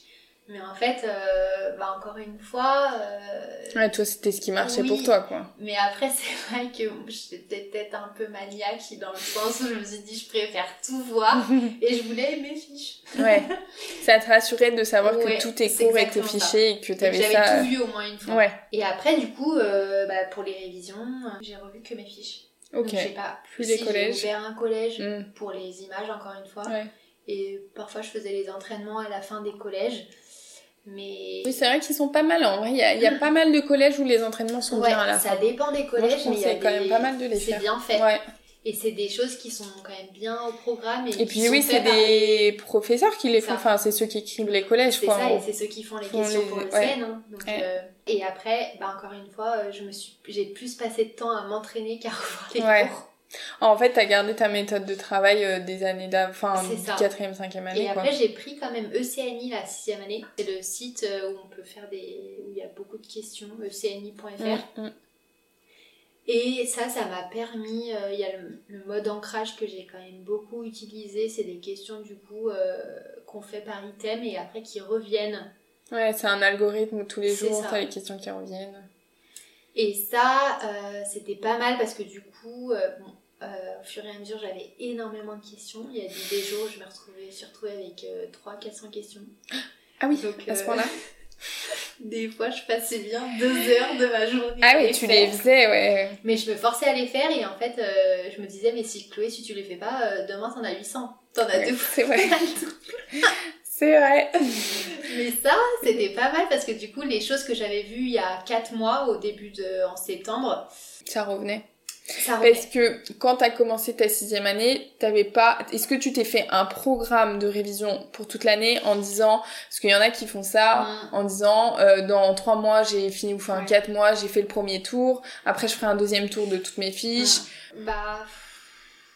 Mais en fait, euh, bah encore une fois. euh, Ouais, toi c'était ce qui marchait Oui. pour toi quoi. Mais après, c'est vrai que j'étais peut-être un peu maniaque dans le sens où je me suis dit, je préfère tout voir et je voulais mes fiches. Ouais. ça te rassurait de savoir Ouais, que tous tes cours étaient ça. fichés et que Et que t'avais J'avais ça. tout vu au moins une fois. Ouais, Et après, du coup, euh, bah, pour les révisions, euh, j'ai revu que mes fiches. ok. Donc, j'ai pas Plus si, les j'ai collèges. ouvert un collège Mm. pour les images, encore une fois. Ouais. Et parfois, je faisais les entraînements à la fin des collèges. Mais Oui, c'est vrai qu'ils sont pas mal. En vrai, il y a, il y a pas mal de collèges où les entraînements sont Ouais, bien à la ça fin. dépend des collèges, mais il y a quand des- même pas mal de les C'est bien fait. Ouais. Et c'est des choses qui sont quand même bien au programme. Et, Et puis oui, c'est par des professeurs qui les font. Ça. Enfin, c'est ceux qui écrivent les collèges, C'est ça, et c'est ceux qui font les Font questions les- pour le ouais. CN. hein. Donc, euh, Et après, bah, encore une fois, euh, je me suis, j'ai plus passé de temps à m'entraîner qu'à revoir les cours. En fait, t'as gardé ta méthode de travail euh, des années d'avant, enfin, quatrième, cinquième année, Et après, j'ai pris quand même ECNI la sixième année. C'est le site euh, où on peut faire des, où il y a beaucoup de questions, ecni.fr. Mm, mm. Et ça, ça m'a permis, euh, il y a le, le mode ancrage que j'ai quand même beaucoup utilisé, c'est des questions du coup euh, qu'on fait par item et après qui reviennent. Ouais, c'est un algorithme où tous les jours, t'as les questions qui reviennent. Et ça, euh, c'était pas mal parce que du coup, bon, euh, au fur et à mesure, j'avais énormément de questions. Il y a des, jours je me retrouvais, retrouvée avec 300-400 questions. Ah oui, Donc, à ce euh, point-là. Des fois, je passais bien deux heures de ma journée. Ah oui, tu faire. les faisais, ouais. Mais je me forçais à les faire et en fait, euh, je me disais, mais si Chloé, si tu les fais pas, euh, demain t'en as 800. T'en as Ouais, deux c'est vrai. C'est vrai. mais ça, c'était pas mal parce que du coup, les choses que j'avais vues il y a 4 mois, au début de. en septembre, Ça revenait. Parce que quand t'as commencé ta sixième année, t'avais pas. Est-ce que tu t'es fait un programme de révision pour toute l'année en disant, parce qu'il y en a qui font ça, Mm. en disant euh, dans trois mois j'ai fini ou enfin Ouais. quatre mois j'ai fait le premier tour, après je ferai un deuxième tour de toutes mes fiches. Bah.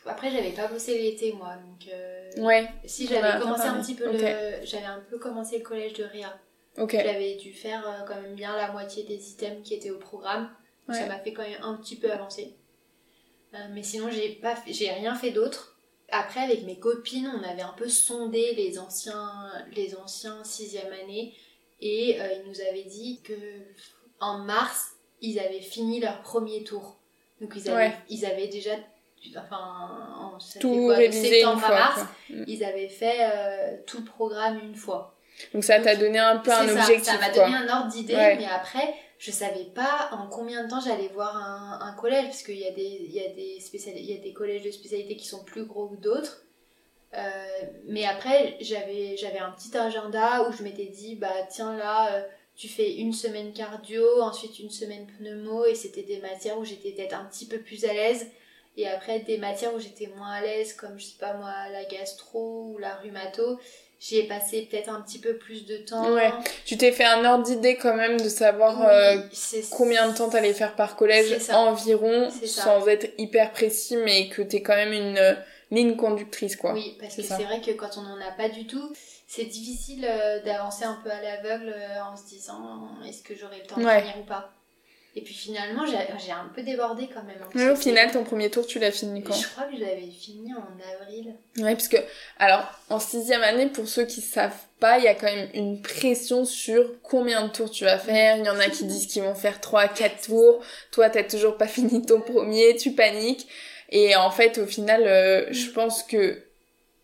Après, j'avais pas bossé l'été, moi. Donc, euh, Ouais, si j'avais commencé un petit peu le. J'avais un peu commencé le collège de Réa. ok. J'avais dû faire euh, quand même bien la moitié des items qui étaient au programme. Ouais. Ça m'a fait quand même un petit peu avancer. Euh, mais sinon, j'ai pas j'ai rien fait d'autre. Après, avec mes copines, on avait un peu sondé les anciens, les anciens sixième année et euh, ils nous avaient dit que en mars, ils avaient fini leur premier tour. Donc ils avaient, Ouais. ils avaient déjà, enfin, en, Tout quoi, révisé une fois. mars, quoi. Mm. ils avaient fait euh, tout le programme une fois. Donc ça t'a donné un peu un ça, objectif Ça m'a quoi. donné un ordre d'idée, Ouais. mais après, je savais pas en combien de temps j'allais voir un, collège, parce qu'il y, a des- y, des collèges de spécialité qui sont plus gros que d'autres. Euh, mais après, j'avais j'avais un petit agenda où je m'étais dit, bah tiens là, euh, tu fais une semaine cardio, ensuite une semaine pneumo, et c'était des matières où j'étais peut-être un petit peu plus à l'aise. Et après, des matières où j'étais moins à l'aise, comme je sais pas moi, la gastro ou la rhumato, j'y ai passé peut-être un petit peu plus de temps. Ouais. Tu t'es fait un ordre d'idée quand même de savoir Oui, euh, combien de temps t'allais faire par collège environ, sans être hyper précis, mais que t'es quand même une euh, ligne conductrice quoi. Oui, parce que C'est vrai que quand on n'en a pas du tout, c'est difficile euh, d'avancer un peu à l'aveugle en se disant est-ce que j'aurai le temps Ouais. de finir ou pas. Et puis finalement, j'ai un peu débordé quand même. Mais au final, ton premier tour, tu l'as fini quand Je crois que je l'avais fini en avril. Ouais, parce que, alors, en sixième année, pour ceux qui savent pas, il y a quand même une pression sur combien de tours tu vas faire. Il y en a qui disent qu'ils vont faire 3, 4 tours. Toi, t'as toujours pas fini ton premier, tu paniques. Et en fait, au final, euh, je pense que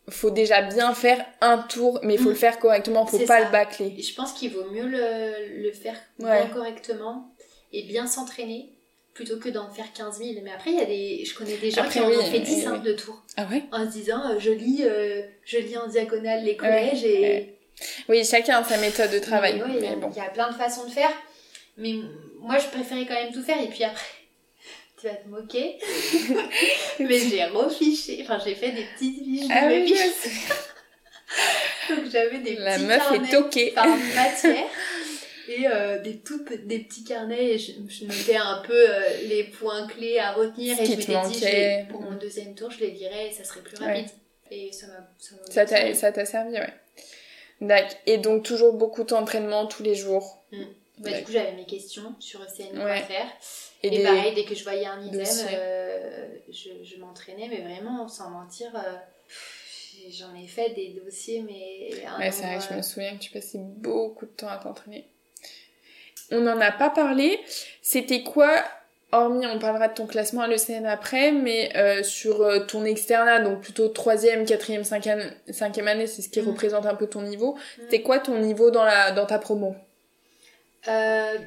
faut déjà bien faire un tour, mais il faut Mm. le faire correctement, faut pas ça. le bâcler. Je pense qu'il vaut mieux le, le faire Ouais. bien correctement et bien s'entraîner plutôt que d'en faire 15 000. Mais après, il y a des... je connais des gens Après, qui en ont fait oui, 10 hein, oui. de tours Ah ouais? en se disant euh, je, lis, euh, je lis en diagonale les collèges Ouais. et. Oui, chacun a sa méthode de travail. Mais ouais, il y a- mais bon. il y a plein de façons de faire. Mais moi, je préférais quand même tout faire. Et puis après, tu vas te moquer. mais j'ai refiché. Enfin, j'ai fait des petites fiches de Ah oui. Donc j'avais des La petits meuf est toquée. par matière. Et euh, des, tout, des petits carnets, et je, je notais un peu euh, les points clés à retenir. Ce et je m'étais dit, je pour mon deuxième tour, je les lirais et ça serait plus Ouais. rapide. Et ça m'a ça m'a Ça bien t'a, servi. ça t'a servi, ouais. D'accord. Et donc, toujours beaucoup d'entraînement tous les jours. Bah, du coup, j'avais mes questions sur ECN.fr. Ouais. Et, des- pareil, dès que je voyais un item, euh, je, je m'entraînais, mais vraiment, sans mentir, j'en ai fait des dossiers, mais. Ouais, c'est vrai, je me souviens que tu passais beaucoup de temps à t'entraîner. On n'en a pas parlé. C'était quoi, hormis, on parlera de ton classement à l'ECN après, mais euh, sur euh, ton externat, donc plutôt troisième, quatrième, cinquième, cinquième année, c'est ce qui Mm. représente un peu ton niveau. Mm. C'était quoi ton niveau dans, la, dans ta promo? Euh,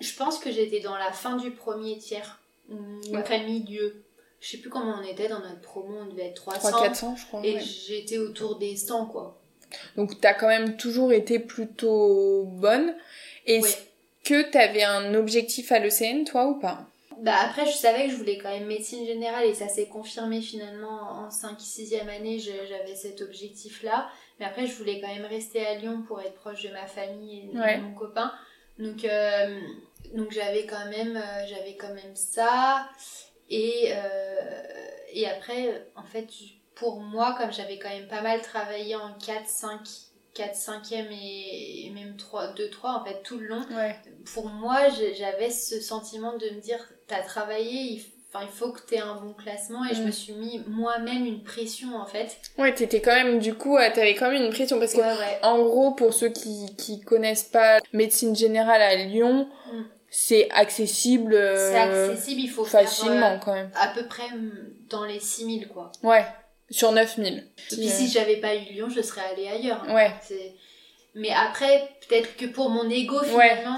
je pense que j'étais dans la fin du premier tiers, Ok. après milieu. Je sais plus comment on était dans notre promo, on devait être 300. 300-400, je crois. et ouais. j'étais autour des 100, quoi. Donc t'as quand même toujours été plutôt bonne. Ouais. Que t'avais un objectif à l'ECN, toi, ou pas? Bah après, je savais que je voulais quand même médecine générale et ça s'est confirmé finalement en 5 6e année, j'avais cet objectif-là. Mais après, je voulais quand même rester à Lyon pour être proche de ma famille et de Ouais. mon copain. Donc, euh, donc j'avais quand même euh, j'avais quand même ça. Et, euh, et après, en fait, pour moi, comme j'avais quand même pas mal travaillé en 4, 5, 4, 5e et, même 3, 2, 3, en fait, tout le long, Ouais. pour moi, j'avais ce sentiment de me dire, t'as travaillé, il, enfin, il faut que t'aies un bon classement, et je Mm. me suis mis moi-même une pression en fait. Ouais, t'étais quand même, du coup, euh, t'avais quand même une pression parce que Ouais, ouais. En gros, pour ceux qui, qui connaissent pas médecine générale à Lyon, Mm. c'est accessible, euh, C'est accessible, il faut facilement faire quand même. euh, à peu près mm, dans les 6000 quoi. Ouais, sur 9000. Et puis si j'avais pas eu Lyon, je serais allée ailleurs. hein. Ouais. C'est- Mais après, peut-être que pour mon ego, finalement,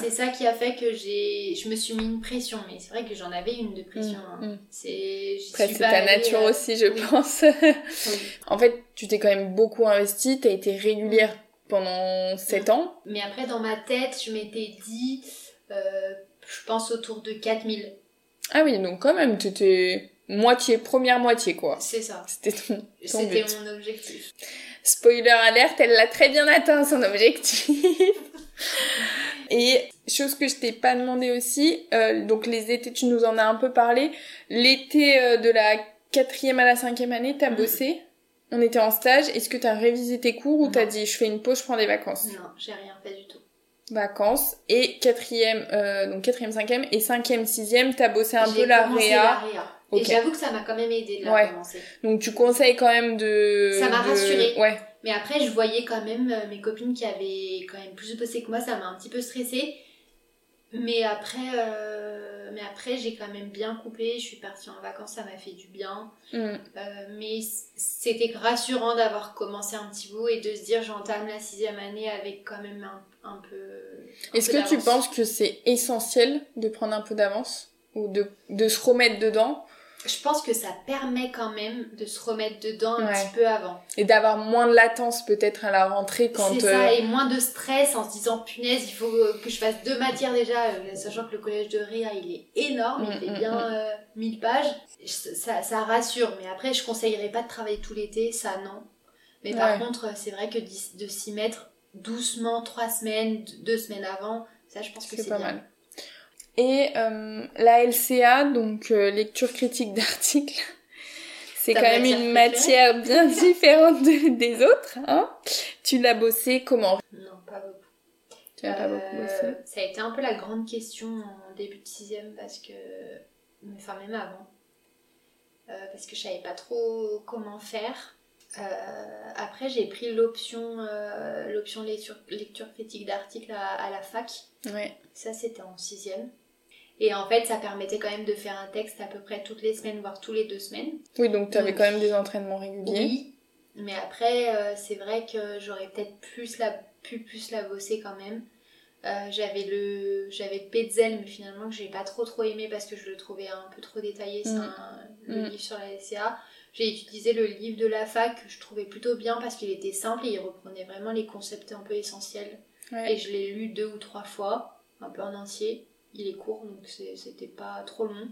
c'est ça qui a fait que j'ai, je me suis mis une pression. Mais c'est vrai que j'en avais une de pression. Hein. Mm, mm. C'est, c'est ta nature euh, aussi, je pense. en fait, tu t'es quand même beaucoup investi, t'as été régulière pendant 7 ans. Mais après, dans ma tête, je m'étais dit, euh, je pense autour de 4000. Ah oui, donc quand même, t'étais moitié, première moitié, quoi. C'est ça. C'était ton, C'était mon objectif. Spoiler alerte, elle l'a très bien atteint, son objectif. Et chose que je t'ai pas demandé aussi, euh, donc les étés, tu nous en as un peu parlé. L'été euh, de la quatrième à la cinquième année, t'as mm. bossé On était en stage. Est-ce que t'as révisé tes cours ou t'as dit je fais une pause, je prends des vacances? Non, j'ai rien fait du tout vacances et quatrième euh, donc quatrième cinquième et cinquième sixième t'as bossé un peu la réa, et j'avoue que ça m'a quand même aidé de la commencer. Donc tu conseilles quand même de ça m'a rassuré ouais. Mais après je voyais quand même euh, mes copines qui avaient quand même plus bossé que moi ça m'a un petit peu stressée. Mais après euh, mais après j'ai quand même bien coupé. Je suis partie en vacances ça m'a fait du bien. Mm. euh, mais c'était rassurant d'avoir commencé un petit bout et de se dire j'entame la sixième année avec quand même un un peu. Est-ce que tu penses que c'est essentiel de prendre un peu d'avance ou de, de, se remettre dedans Je pense que ça permet quand même de se remettre dedans un petit peu avant. Et d'avoir moins de latence peut-être à la rentrée quand. C'est ça, euh, et moins de stress en se disant punaise, il faut que je fasse deux matières déjà, euh, sachant que le collège de Ria il est énorme, il mm, fait mm, bien 1000 mm. euh, pages. Ça, ça rassure, mais après je conseillerais pas de travailler tout l'été, ça non. Mais par contre, c'est vrai que de s'y mettre doucement, trois semaines, deux semaines avant. Ça, je pense que c'est pas mal. Et euh, la LCA, donc euh, lecture critique d'articles, c'est quand même une matière bien différente des autres. Hein tu l'as bossé comment? Non, pas beaucoup. Tu n'as pas beaucoup bossé? Euh, Ça a été un peu la grande question en début de sixième parce que... Enfin, même avant. parce que je savais pas trop comment faire. Après, j'ai pris l'option l'option lecture, lecture critique d'articles à, la fac. Ouais. Ça, c'était en sixième. Et en fait, ça permettait quand même de faire un texte à peu près toutes les semaines, voire tous les deux semaines. Oui, donc tu avais quand même des entraînements réguliers. Oui, mais après, euh, c'est vrai que j'aurais peut-être plus la, pu plus la bosser quand même. j'avais le j'avais le Petzel mais finalement que j'ai pas trop trop aimé parce que je le trouvais un peu trop détaillé c'est mm. le mm. livre sur la SCA j'ai utilisé le livre de la fac que je trouvais plutôt bien parce qu'il était simple et il reprenait vraiment les concepts un peu essentiels. Et je l'ai lu deux ou trois fois, un peu en entier. Il est court donc c'était pas trop long.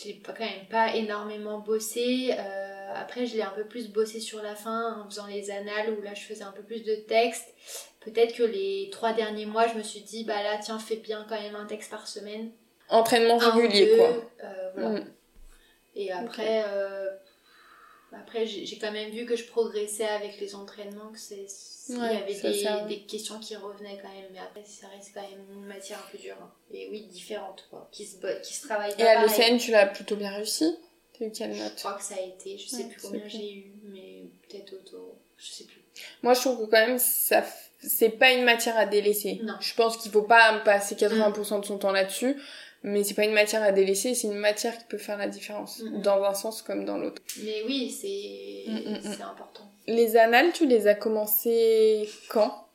Je l'ai quand même pas énormément bossé. Euh, après, je l'ai un peu plus bossé sur la fin en faisant les annales où là je faisais un peu plus de texte. Peut-être que les trois derniers mois, je me suis dit, bah là, tiens, fais bien quand même un texte par semaine. Entraînement régulier, quoi. Euh, voilà. Mm. Et après, euh, après, j'ai quand même vu que je progressais avec les entraînements, que c'est il y avait des, questions qui revenaient quand même, mais après, ça reste quand même une matière un peu dure. Hein. Et oui, différente, quoi, qui se, qui se travaille Et à l'ECN, tu l'as plutôt bien réussi? T'as eu quelle note? Je crois que ça a été, je sais plus combien j'ai eu, mais peut-être autour, je sais plus. Moi, je trouve que quand même, ça c'est pas une matière à délaisser. Non. Je pense qu'il faut pas passer 80% de son temps là-dessus mais c'est pas une matière à délaisser, c'est une matière qui peut faire la différence, dans un sens comme dans l'autre. Mais oui, c'est important. Les annales, tu les as commencées quand?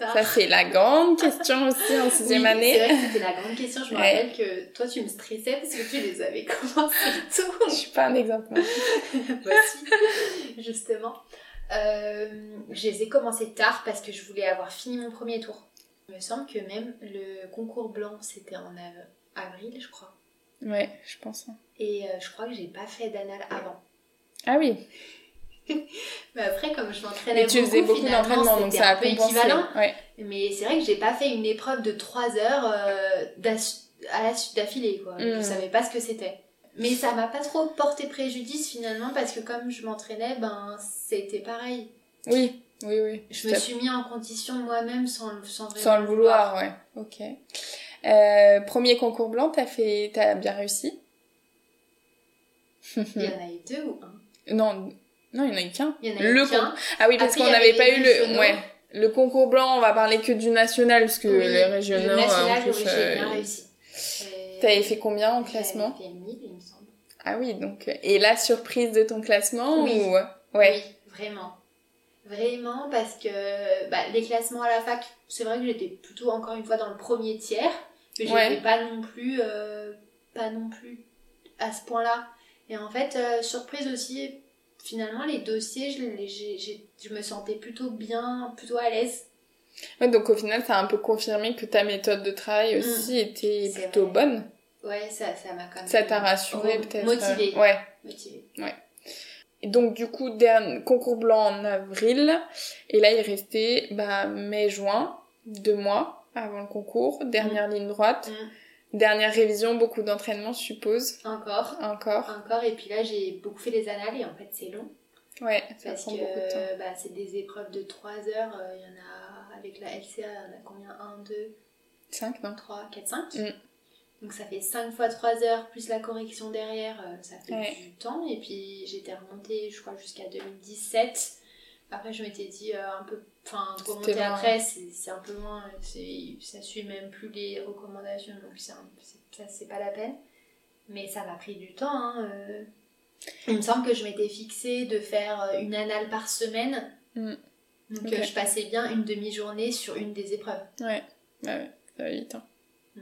Ça, c'est la grande question aussi en sixième année. C'est vrai que c'était la grande question. Je me rappelle que toi, tu me stressais parce que tu les avais commencées tout. Je suis pas un exemple. Voici, justement. Euh, je les ai commencées tard parce que je voulais avoir fini mon premier tour. Il me semble que même le concours blanc, c'était en avril, je crois. Ouais, je pense. Hein. Et euh, je crois que j'ai pas fait d'anal avant. Ah oui. mais après, comme je m'entraînais beaucoup, tu faisais beaucoup d'entraînement, donc ça a un peu équivalent. Ouais. Mais c'est vrai que j'ai pas fait une épreuve de 3 heures euh, à la suite d'affilée, quoi. Je mm. savais pas ce que c'était. Mais ça m'a pas trop porté préjudice finalement parce que comme je m'entraînais, ben c'était pareil. Oui, oui, oui. Je me suis mis en condition moi-même sans, sans, sans le vouloir, ouais. Ok. Euh, premier concours blanc, t'as fait, t'as bien réussi. il y en a eu deux ou un? Non, non, il y en a eu qu'un. Eu qu'un. Ah oui, parce qu'on n'avait pas eu le, ouais, le concours blanc. On va parler que du national parce que oui, les régionaux. Le national, oui, j'ai bien euh, réussi. T'avais fait combien en classement fait 1000, il me semble. Ah oui, donc et la surprise de ton classement oui. ou ouais. Oui, vraiment. Vraiment, parce que bah, les classements à la fac, c'est vrai que j'étais plutôt encore une fois dans le premier tiers, j'étais Ouais. pas non plus, euh, pas non plus à ce point-là. Et en fait, euh, surprise aussi, finalement, les dossiers, je, les- je me sentais plutôt bien, plutôt à l'aise. Ouais, donc au final, ça a un peu confirmé que ta méthode de travail aussi était Mm. Plutôt vrai. bonne. Ouais, ça, ça m'a quand même. Ça t'a rassuré re- peut-être. Motivée. euh, Ouais. motivée. Et donc du coup, dernier concours blanc en avril. Et là, il restait bah, mai-juin, deux mois avant le concours. Dernière ligne droite. Mm. Dernière révision, beaucoup d'entraînement, je suppose. Encore. Encore. Encore, et puis là j'ai beaucoup fait les annales et en fait c'est long. Ouais, ça Parce prend que beaucoup de temps. bah, c'est des épreuves de 3 heures. euh, Il y en a avec la LCA, il y en a combien? 1, 2, 5, non 3, 4, 5 Mm. Donc ça fait 5 fois 3 heures, plus la correction derrière, euh, ça fait Ouais. du temps. Et puis j'étais remontée, je crois, jusqu'à 2017. Après, je m'étais dit euh, un peu. Enfin, remonter loin. après, c'est un peu loin. c'est- Ça suit même plus les recommandations, donc ça, c'est pas la peine. Mais ça m'a pris du temps. hein, euh. Il me semble que je m'étais fixée de faire euh, une annale par semaine. Mm. Donc euh, je passais bien une demi-journée sur une des épreuves. Ouais, ouais, ouais, ça va vite. hein. Mm.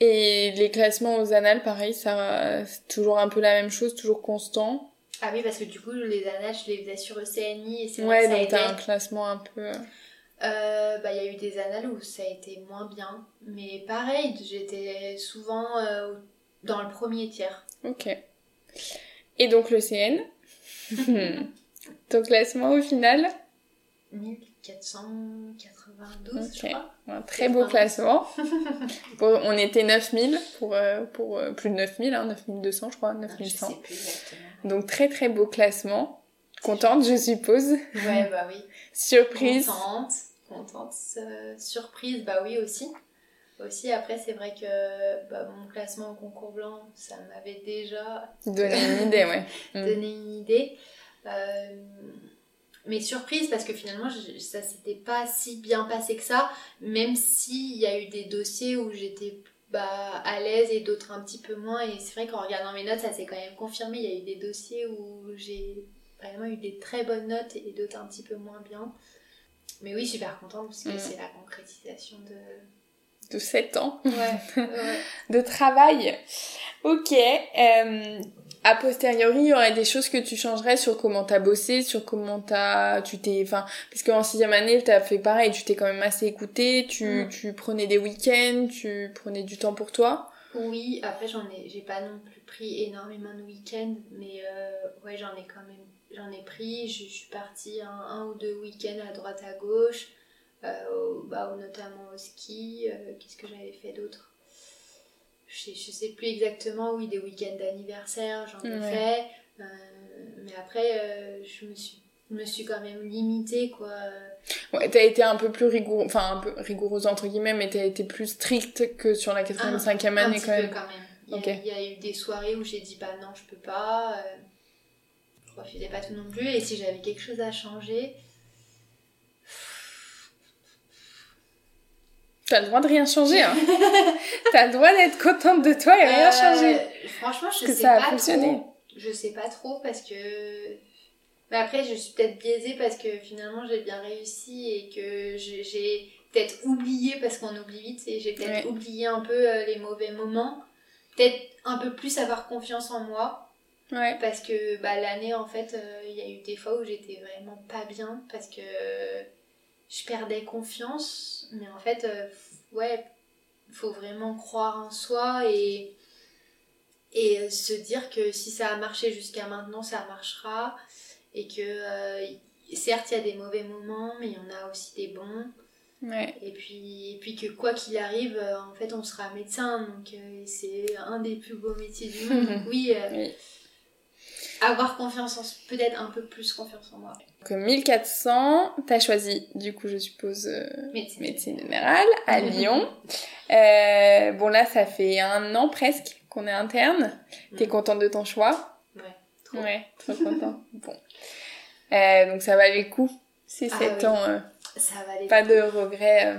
Et les classements aux annales, pareil, ça, c'est toujours un peu la même chose, toujours constant. Ah oui, parce que du coup, les annales, je les faisais sur ECNI et c'est Ouais, donc t'as un classement un peu... Euh, bah, il y a eu des annales où ça a été moins bien. Mais pareil, j'étais souvent euh, dans le premier tiers. Ok. Et donc le CN Ton classement au final? 1492, je Ok. crois. Un très beau classement. On était 9000 pour, euh, pour euh, plus de 9000, hein, 9200 je crois, Ah, Je 9100. sais plus exactement. Donc très très beau classement. Contente je suppose. Ouais, bah oui. Surprise. Contente, contente. euh, surprise, bah oui aussi. Aussi, après, c'est vrai que bah, mon classement au concours blanc, ça m'avait déjà Donner une idée, ouais. Mm. donné une idée. Euh, mais surprise, parce que finalement, je- ça s'était pas si bien passé que ça, même s'il y a eu des dossiers où j'étais bah, à l'aise et d'autres un petit peu moins. Et c'est vrai qu'en regardant mes notes, ça s'est quand même confirmé. Il y a eu des dossiers où j'ai vraiment eu des très bonnes notes et d'autres un petit peu moins bien. Mais oui, super contente parce que Mm. c'est la concrétisation de. De 7 ans Ouais, ouais. de travail. Ok. Euh, a posteriori, il y aurait des choses que tu changerais sur comment t'as bossé, sur comment t'as, tu t'es, enfin, parce qu'en sixième année, t'as fait pareil, tu t'es quand même assez écouté, tu, Mm. tu prenais des week-ends, tu prenais du temps pour toi. Oui, après j'en ai, j'ai pas non plus pris énormément de week-ends, mais euh, ouais j'en ai quand même, j'en ai pris. Je, je suis partie un, un ou deux week-ends à droite à gauche, euh, au- bah, au- notamment au ski. euh, Qu'est-ce que j'avais fait d'autre? Je, sais- je sais plus exactement. Oui, des week-ends d'anniversaire, j'en ai Ouais. fait. Euh, mais après, euh, je me suis, me suis quand même limitée quoi. Ouais, t'as été un peu plus rigoureux, enfin un peu rigoureuse entre guillemets, mais t'as été plus stricte que sur la quatrième, Un- cinquième Un année quand même. quand même. Il y, a, Ok. il y a eu des soirées où j'ai dit bah non, je peux pas. euh, je refusais pas tout non plus. Et si j'avais quelque chose à changer, T'as le droit de rien changer, hein. t'as le droit d'être contente de toi et rien euh, changer. Franchement, je Que sais ça a pas fonctionné. trop. Je sais pas trop parce que. Mais après, je suis peut-être biaisée parce que finalement j'ai bien réussi et que j'ai peut-être oublié parce qu'on oublie vite et j'ai peut-être Ouais. oublié un peu euh, les mauvais moments. Peut-être un peu plus avoir confiance en moi. Ouais. Parce que bah, l'année, en fait, euh, il y a eu des fois où j'étais vraiment pas bien parce que je perdais confiance. Mais en fait, euh, ouais, faut vraiment croire en soi et, et euh, se dire que si ça a marché jusqu'à maintenant, ça marchera. Et que euh, certes, il y a des mauvais moments, mais il y en a aussi des bons. Ouais. Et puis, et puis que quoi qu'il arrive, euh, en fait, on sera médecin. Donc, euh, c'est un des plus beaux métiers du monde. Donc, oui. Oui. avoir confiance en peut-être un peu plus confiance en moi Donc 1400, t'as choisi, du coup, je suppose, euh, médecine, médecine générale à Lyon. Euh, bon, là, ça fait un an presque qu'on est interne. T'es Mm. contente de ton choix? Ouais trop Ouais, trop content. bon. Euh, donc ça valait le coup, ces Ah 7 oui. ans. euh, ça valait pas de regrets. euh.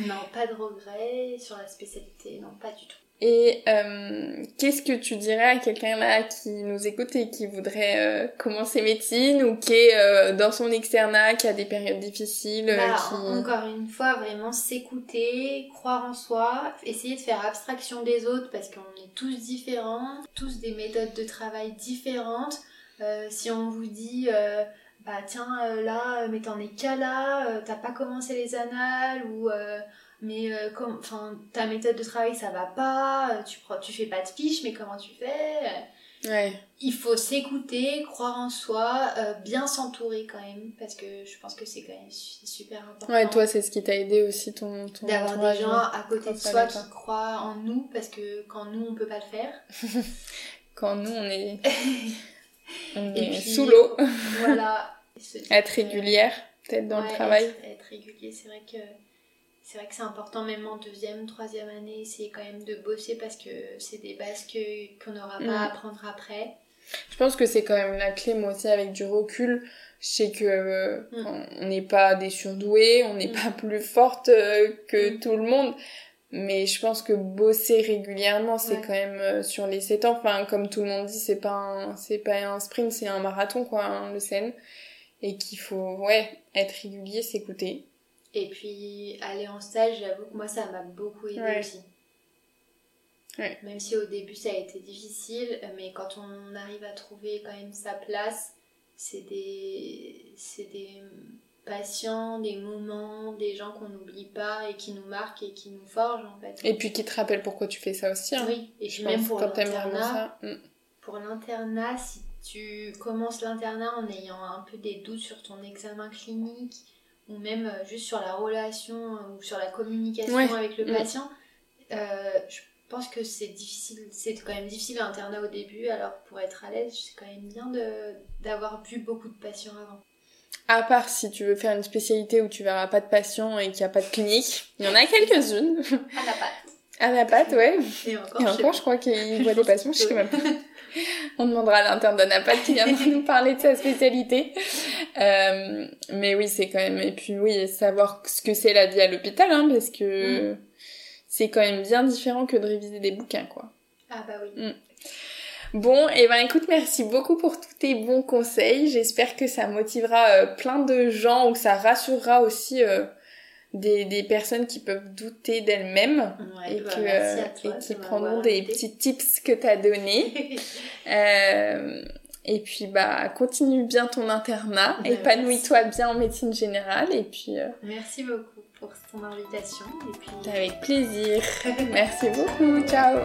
non pas de regrets sur la spécialité non pas du tout Et euh, qu'est-ce que tu dirais à quelqu'un là qui nous écoute et qui voudrait euh, commencer médecine ou qui est euh, dans son externat, qui a des périodes difficiles bah, qui... Encore une fois, vraiment s'écouter, croire en soi, essayer de faire abstraction des autres parce qu'on est tous différents, tous des méthodes de travail différentes. si on vous dit bah tiens là mais t'en es qu'à là, t'as pas commencé les annales ou mais euh, comme, enfin, ta méthode de travail ça va pas, euh, tu, tu fais pas de fiche, mais comment tu fais ouais. Il faut s'écouter, croire en soi, euh, bien s'entourer quand même, parce que je pense que c'est quand même super important. Ouais, toi, c'est ce qui t'a aidé aussi, ton, ton D'avoir des gens à côté de soi qui croient en nous, parce que quand nous, on peut pas le faire. quand nous, on est, on est sous l'eau. voilà. être régulière, peut-être dans le travail. Être, être régulier, c'est vrai que c'est vrai que c'est important même en deuxième, troisième année, essayer quand même de bosser parce que c'est des bases que, qu'on n'aura pas à mm. apprendre après. Je pense que c'est quand même la clé, moi aussi, avec du recul. Je sais que euh, mm. on n'est pas des surdoués, on n'est mm. pas plus forte euh, que tout le monde. Mais je pense que bosser régulièrement, c'est quand même euh, sur les 7 ans. Enfin, comme tout le monde dit, c'est pas un, c'est pas un sprint, c'est un marathon, quoi, hein, le scène. Et qu'il faut, ouais, être régulier, s'écouter. Et puis aller en stage, j'avoue que moi ça m'a beaucoup aidé aussi. Même si au début ça a été difficile, mais quand on arrive à trouver quand même sa place, c'est des, c'est des patients, des moments, des gens qu'on n'oublie pas et qui nous marquent et qui nous forgent en fait. Et puis qui te rappellent pourquoi tu fais ça aussi. Hein. Oui, et puis même pour l'internat, mm. pour l'internat, si tu commences l'internat en ayant un peu des doutes sur ton examen clinique, ou même euh, juste sur la relation euh, ou sur la communication avec le mm. patient, euh, je pense que c'est difficile, c'est quand même difficile l'internat au début, alors pour être à l'aise, c'est quand même bien d'avoir vu beaucoup de patients avant. À part si tu veux faire une spécialité où tu verras pas de patients et qu'il n'y a pas de clinique, il y en a quelques-unes. À la patte. À la patte, ouais. Et encore, et encore je, crois qu'il voit des patients, je sais même pas. On demandera à l'interne d'Anapat qui viendra nous parler de sa spécialité. Euh, mais oui, c'est quand même... Et puis oui, savoir ce que c'est la vie à l'hôpital, hein, parce que mm. c'est quand même bien différent que de réviser des bouquins, quoi. Ah bah oui. Mm. Bon, et eh ben écoute, merci beaucoup pour tous tes bons conseils. J'espère que ça motivera euh, plein de gens ou que ça rassurera aussi euh, des, des personnes qui peuvent douter d'elles-mêmes et, bah, que, et qui prendront des petits tips que tu as donnés. euh, et puis bah continue bien ton internat, bah, épanouis-toi bien en médecine générale et puis euh, merci beaucoup pour ton invitation et puis avec plaisir. merci beaucoup. Ciao.